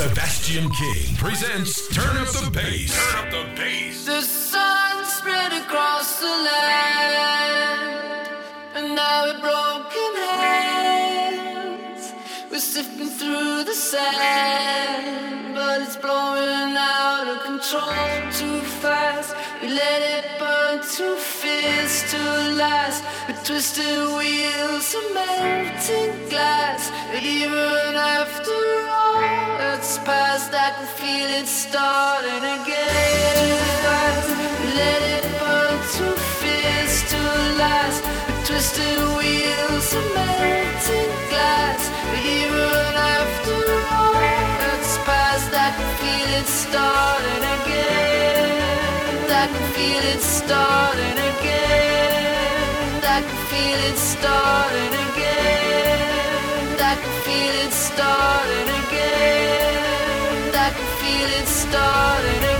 Sebastian King presents Turn Up the Bass. Turn up the bass. The sun spread across the land, and now with broken hands, we're sifting through the sand, but it's blowing out of control too fast. We let it burnt through fears to last with twisted wheels and melting glass. But even after all that's passed, I can feel it starting again. Let it burn through fears to last with twisted wheels and melting glass. But even after all that's passed, I can feel it starting again feel it starting again. I can feel it starting again. I can feel it starting again. I can feel it starting again.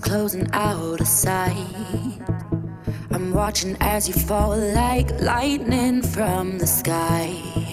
Closing out of sight. I'm watching as you fall like lightning from the sky.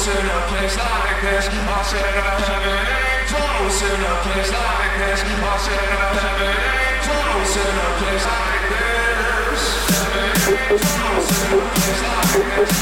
close in a place like this. I'm in a. I'm in a place like this. In a. I'm in a place like this. I'm in a place like this.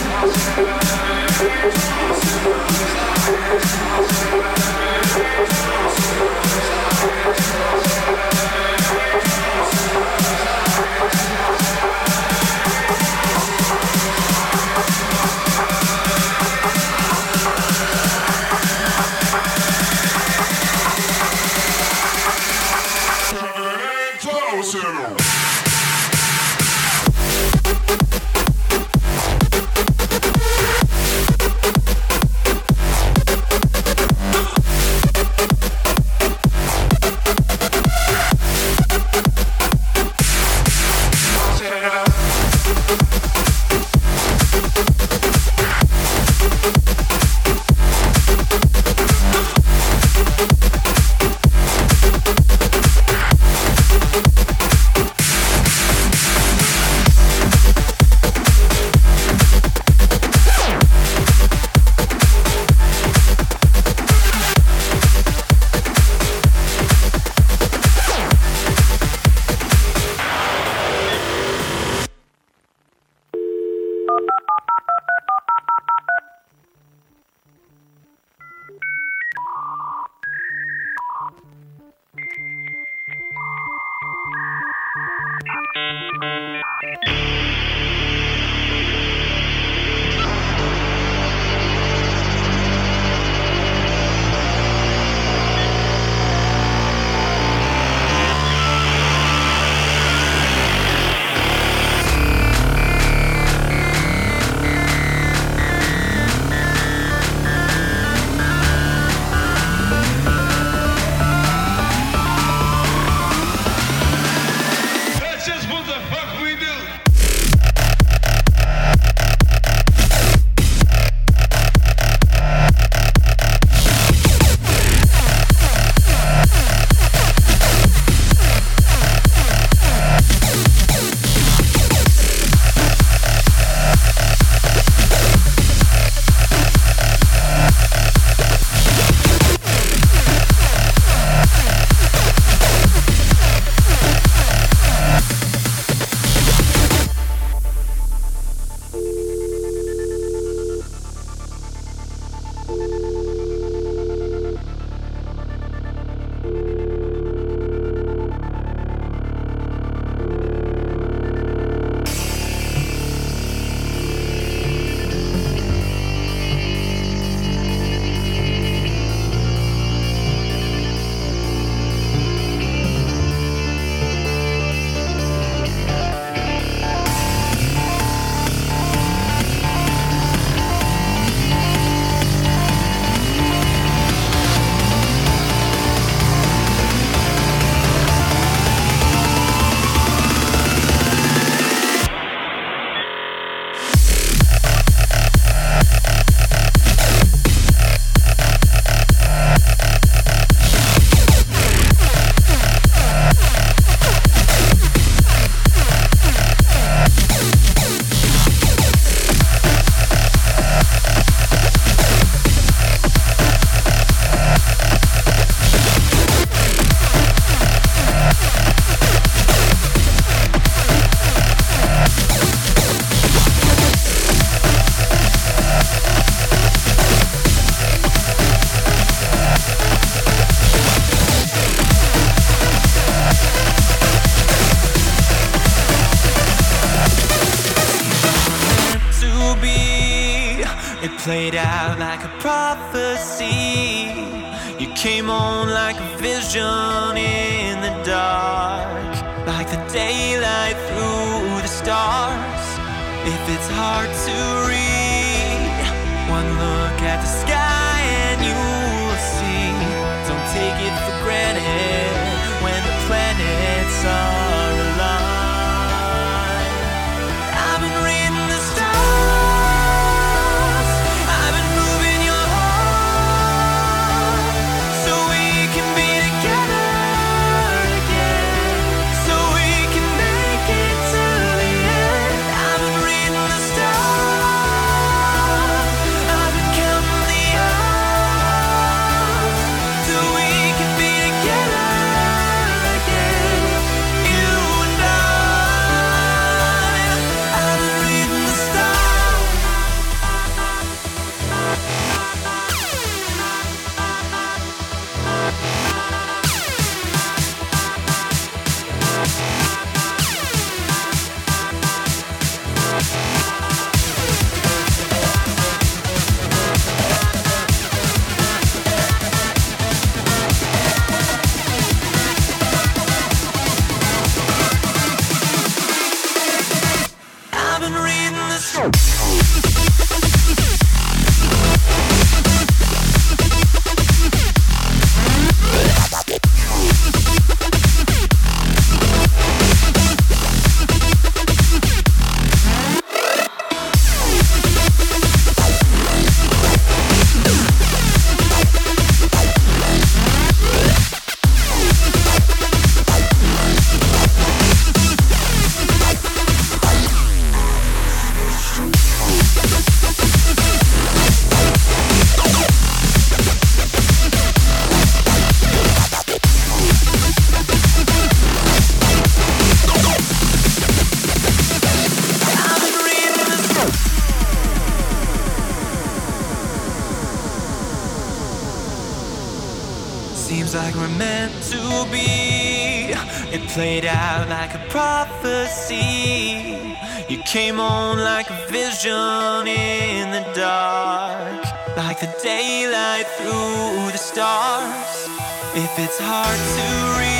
came on like a vision in the dark, like the daylight through the stars. If it's hard to read.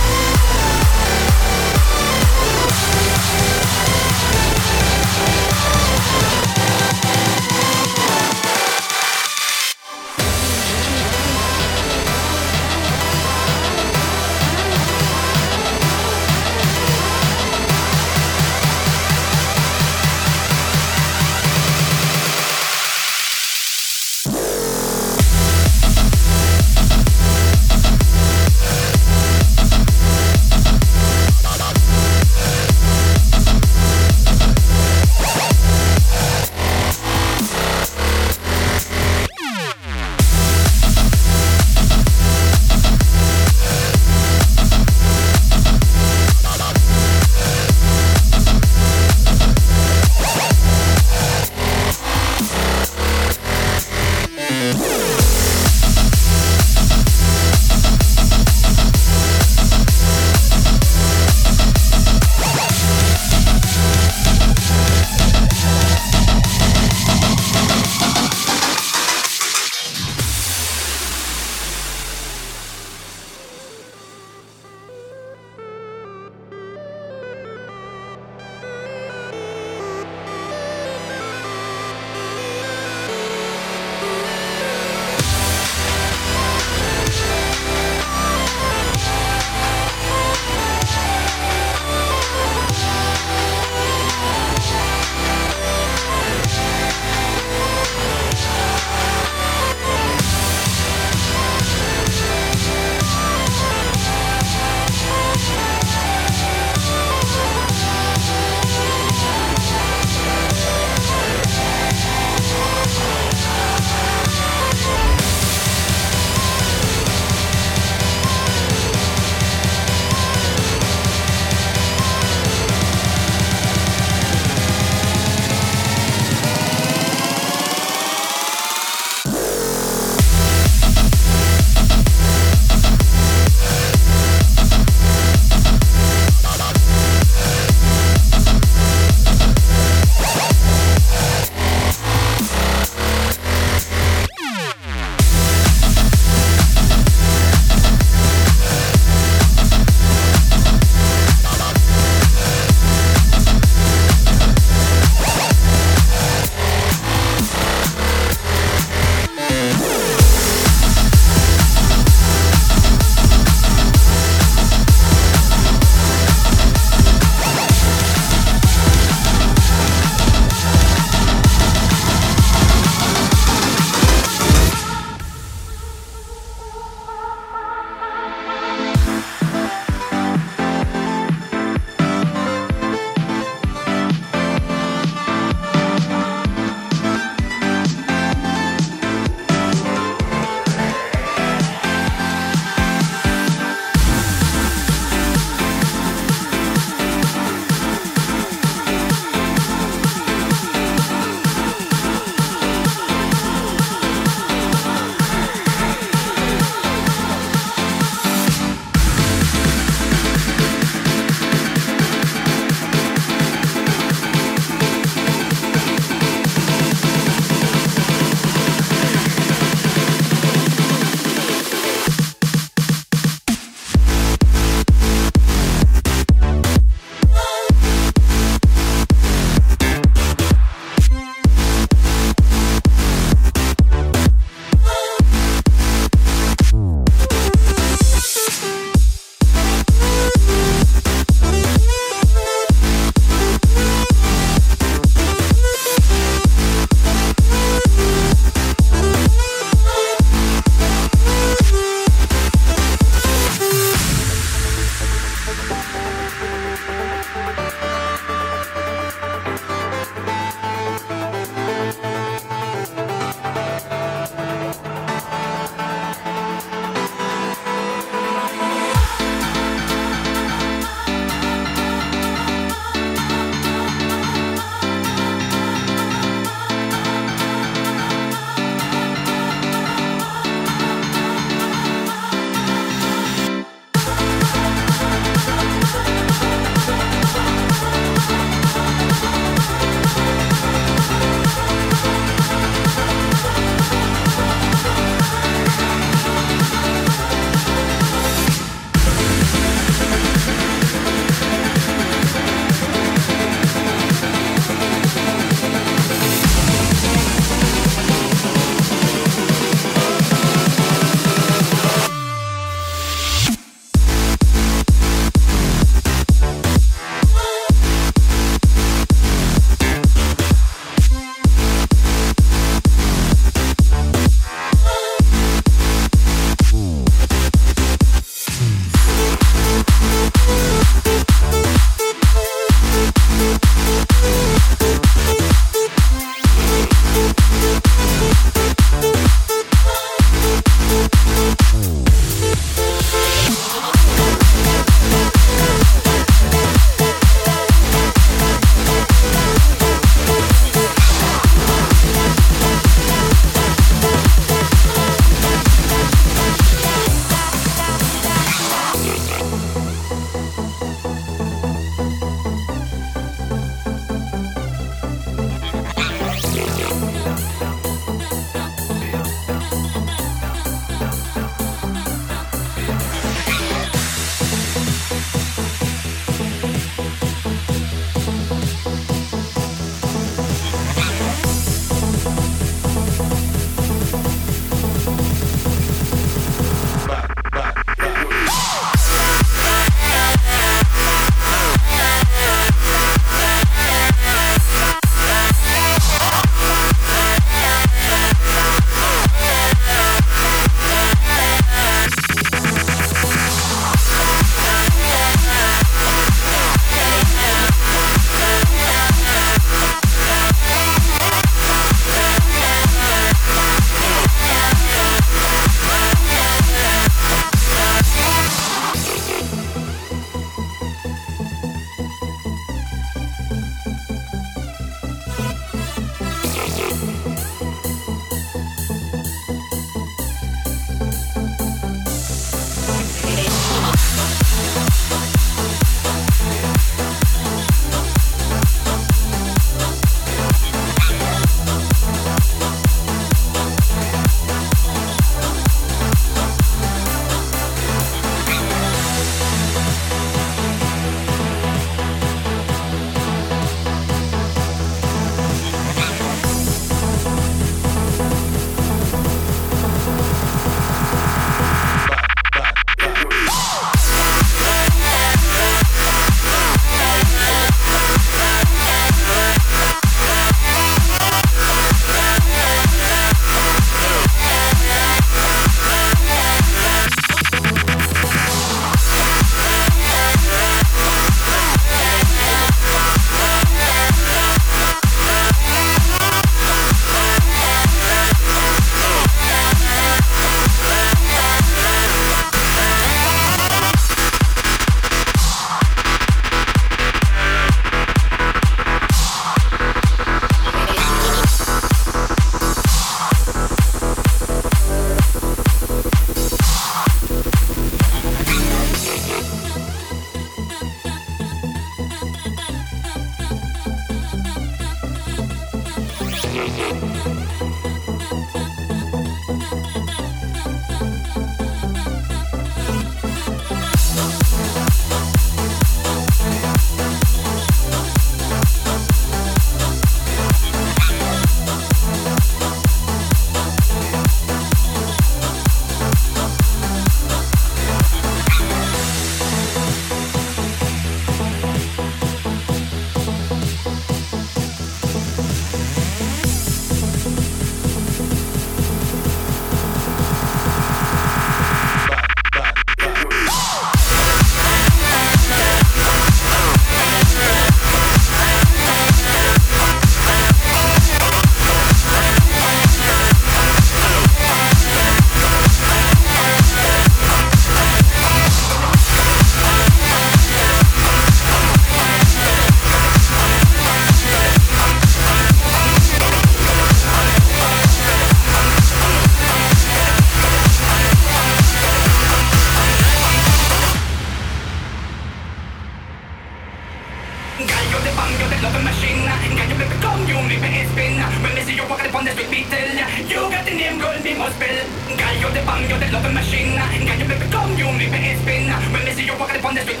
only been it's been When me see you walk upon the street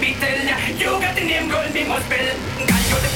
You got the name girl, me must spell. Girl, you